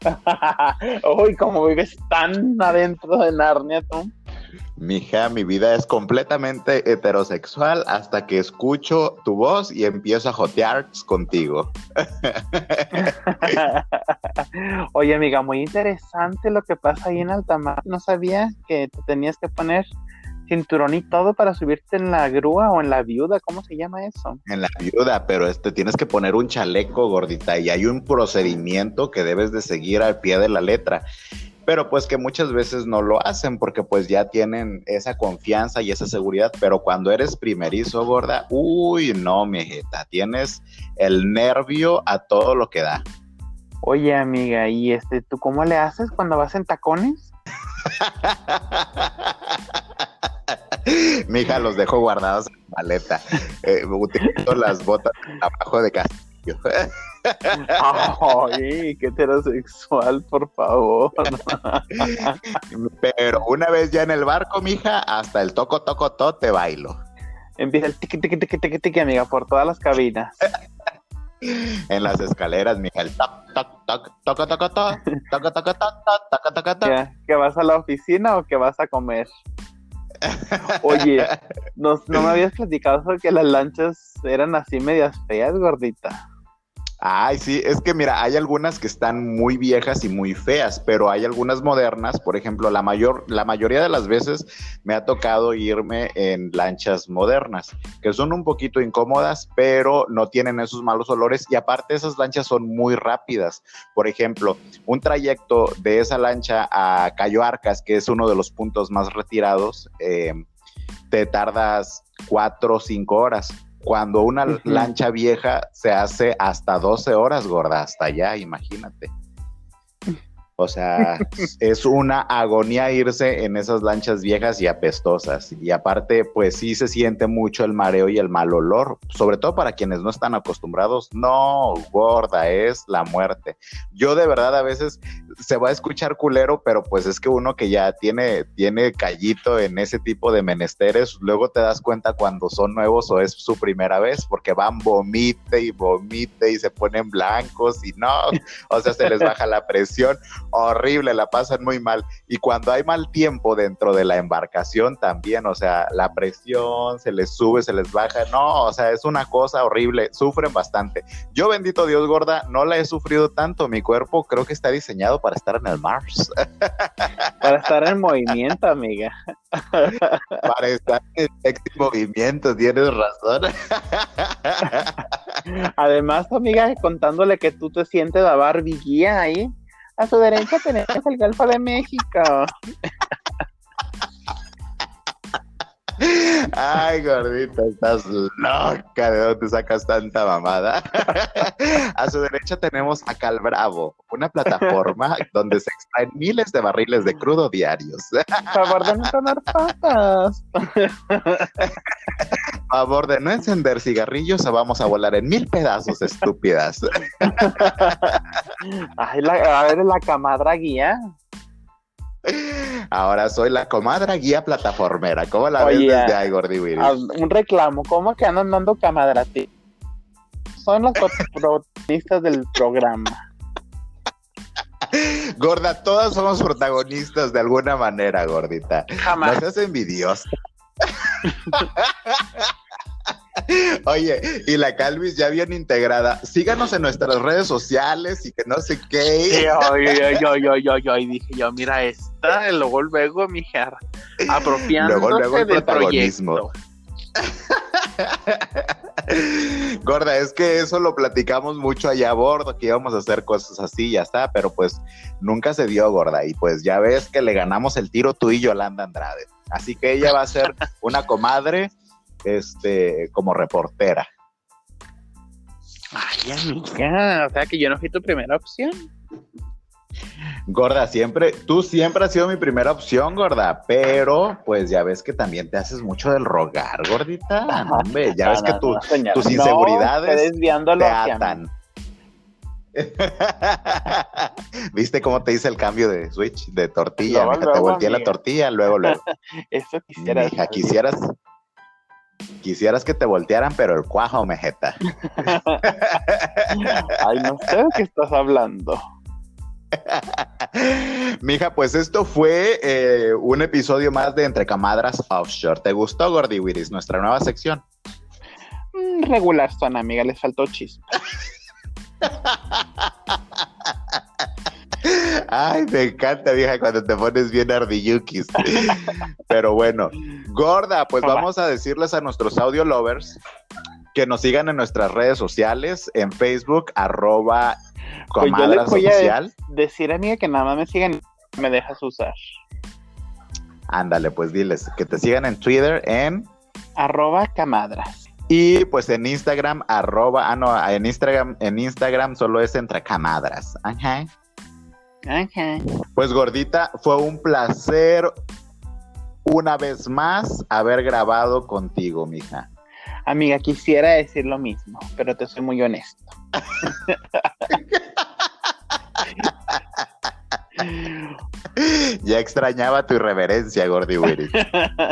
Uy, como vives tan adentro de Narnia tú. Mija, mi vida es completamente heterosexual hasta que escucho tu voz y empiezo a jotear contigo. Oye, amiga, muy interesante lo que pasa ahí en Altamar. No sabía que te tenías que poner cinturón y todo para subirte en la grúa o en la viuda, ¿cómo se llama eso? En la viuda, pero este tienes que poner un chaleco gordita y hay un procedimiento que debes de seguir al pie de la letra. Pero pues que muchas veces no lo hacen porque pues ya tienen esa confianza y esa seguridad, pero cuando eres primerizo, gorda, uy, no, mijita, tienes el nervio a todo lo que da. Oye, amiga, ¿y este tú cómo le haces cuando vas en tacones? Mija, los dejo guardados en la maleta. Eh, utilizo las botas abajo de castillo. Ay, qué heterosexual, por favor. Pero una vez ya en el barco, mija, hasta el toco, toco, to te bailo. Empieza el tiqui, tiqui, tiqui, tiqui, tiqui, amiga, por todas las cabinas. en las escaleras, mija, el toc, toc, toc, toco, toco, to, toco, toco, to, toco, toco, to. ¿Que vas a la oficina o que vas a comer? Oye, no, no me habías platicado que las lanchas eran así medias feas, gordita. Ay, sí, es que mira, hay algunas que están muy viejas y muy feas, pero hay algunas modernas, por ejemplo, la mayor, la mayoría de las veces me ha tocado irme en lanchas modernas, que son un poquito incómodas, pero no tienen esos malos olores y aparte esas lanchas son muy rápidas. Por ejemplo, un trayecto de esa lancha a Cayo Arcas, que es uno de los puntos más retirados, eh, te tardas cuatro o cinco horas cuando una lancha vieja se hace hasta 12 horas, gorda, hasta allá, imagínate. O sea, es una agonía irse en esas lanchas viejas y apestosas. Y aparte, pues sí se siente mucho el mareo y el mal olor, sobre todo para quienes no están acostumbrados. No, gorda, es la muerte. Yo de verdad a veces se va a escuchar culero, pero pues es que uno que ya tiene, tiene callito en ese tipo de menesteres, luego te das cuenta cuando son nuevos o es su primera vez, porque van vomite y vomite y se ponen blancos y no, o sea, se les baja la presión horrible, la pasan muy mal. Y cuando hay mal tiempo dentro de la embarcación también, o sea, la presión se les sube, se les baja, no, o sea, es una cosa horrible, sufren bastante. Yo, bendito Dios, gorda, no la he sufrido tanto, mi cuerpo creo que está diseñado para estar en el Mars. Para estar en movimiento, amiga. Para estar en movimiento, tienes razón. Además, amiga, contándole que tú te sientes la Barbie guía ahí. A su derecha tenemos el Golfo de México. Ay, gordita, estás loca. ¿De dónde sacas tanta mamada? A su derecha tenemos a Cal Bravo, una plataforma donde se extraen miles de barriles de crudo diarios. Favor de no tomar patas. Favor de no encender cigarrillos o vamos a volar en mil pedazos, estúpidas. Ay, la, a ver, la camadra guía. Ahora soy la comadra guía plataformera. ¿Cómo la ves desde ahí, Gordi Un reclamo, ¿cómo que andan dando cámara a ti? Son los protagonistas del programa. Gorda, todas somos protagonistas de alguna manera, gordita. Jamás. No seas envidiosa. Oye, y la Calvis ya bien integrada. Síganos en nuestras redes sociales y que no sé qué. yo, yo, yo, yo, y dije yo, mira esta, luego, luego, mi hija, apropiándose luego, luego el del protagonismo. Gorda, es que eso lo platicamos mucho allá a bordo, que íbamos a hacer cosas así, ya está, pero pues nunca se dio, Gorda, y pues ya ves que le ganamos el tiro tú y Yolanda Andrade. Así que ella va a ser una comadre este, como reportera. Ay, amiga, o sea que yo no fui tu primera opción. Gorda, siempre, tú siempre has sido mi primera opción, gorda, pero pues ya ves que también te haces mucho del rogar, gordita. hombre, ya ves que tus inseguridades te atan. ¿Viste cómo te hice el cambio de switch de tortilla? te volteé la tortilla, luego, luego. Eso quisieras. quisieras, Quisieras que te voltearan, pero el cuajo, mejeta. Ay, no sé de qué estás hablando. Mija, pues esto fue eh, un episodio más de Entre Camadras Offshore. ¿Te gustó, Gordy Wiris, nuestra nueva sección? Mm, regular son, amiga, les faltó chisme. Ay, me encanta, vieja, cuando te pones bien ardillukis. Pero bueno, gorda, pues vamos a decirles a nuestros audio lovers que nos sigan en nuestras redes sociales, en Facebook, arroba pues comadra social. decir, amiga, que nada más me sigan me dejas usar. Ándale, pues diles que te sigan en Twitter en arroba camadras. Y pues en Instagram, arroba, ah no, en Instagram, en Instagram solo es entre camadras. Ajá. Pues gordita, fue un placer una vez más haber grabado contigo, mija. Amiga, quisiera decir lo mismo, pero te soy muy honesto. ya extrañaba tu irreverencia, Gordy Willy.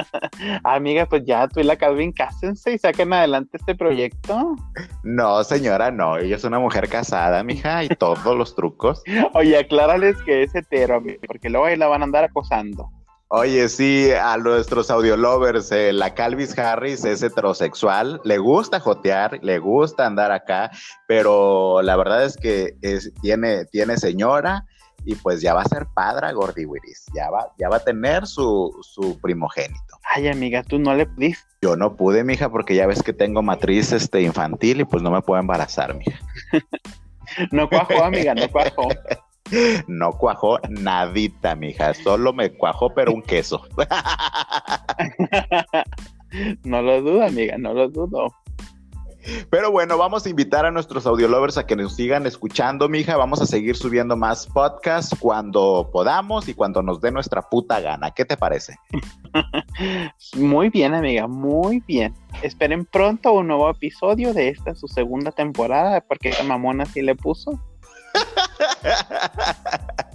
Amiga, pues ya tú y la Calvin cásense y saquen adelante este proyecto. No, señora, no. Ella es una mujer casada, mija, y todos los trucos. Oye, aclárales que es hetero, porque luego ahí la van a andar acosando. Oye, sí, a nuestros audiolovers, eh, la Calvis Harris es heterosexual, le gusta jotear, le gusta andar acá, pero la verdad es que es, tiene, tiene señora, y pues ya va a ser padre Gordy Wiris, ya va, ya va a tener su, su primogénito. Ay, amiga, tú no le pudiste. Yo no pude, mija, porque ya ves que tengo matriz este, infantil y pues no me puedo embarazar, mija. no cuajó, amiga, no cuajó. No cuajó nadita, mija, solo me cuajó, pero un queso. no lo dudo, amiga, no lo dudo. Pero bueno, vamos a invitar a nuestros audiolovers a que nos sigan escuchando, mija. Vamos a seguir subiendo más podcasts cuando podamos y cuando nos dé nuestra puta gana. ¿Qué te parece? muy bien, amiga, muy bien. Esperen pronto un nuevo episodio de esta, su segunda temporada, porque mamona sí le puso.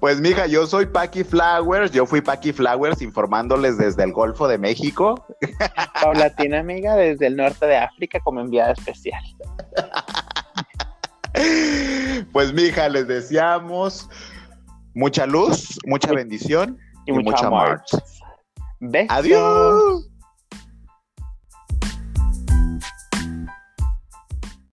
Pues mija, yo soy Paki Flowers, yo fui Paki Flowers informándoles desde el Golfo de México. Paulatina amiga desde el norte de África como enviada especial. Pues mija, les deseamos mucha luz, mucha bendición y, mucha, mucha Adiós.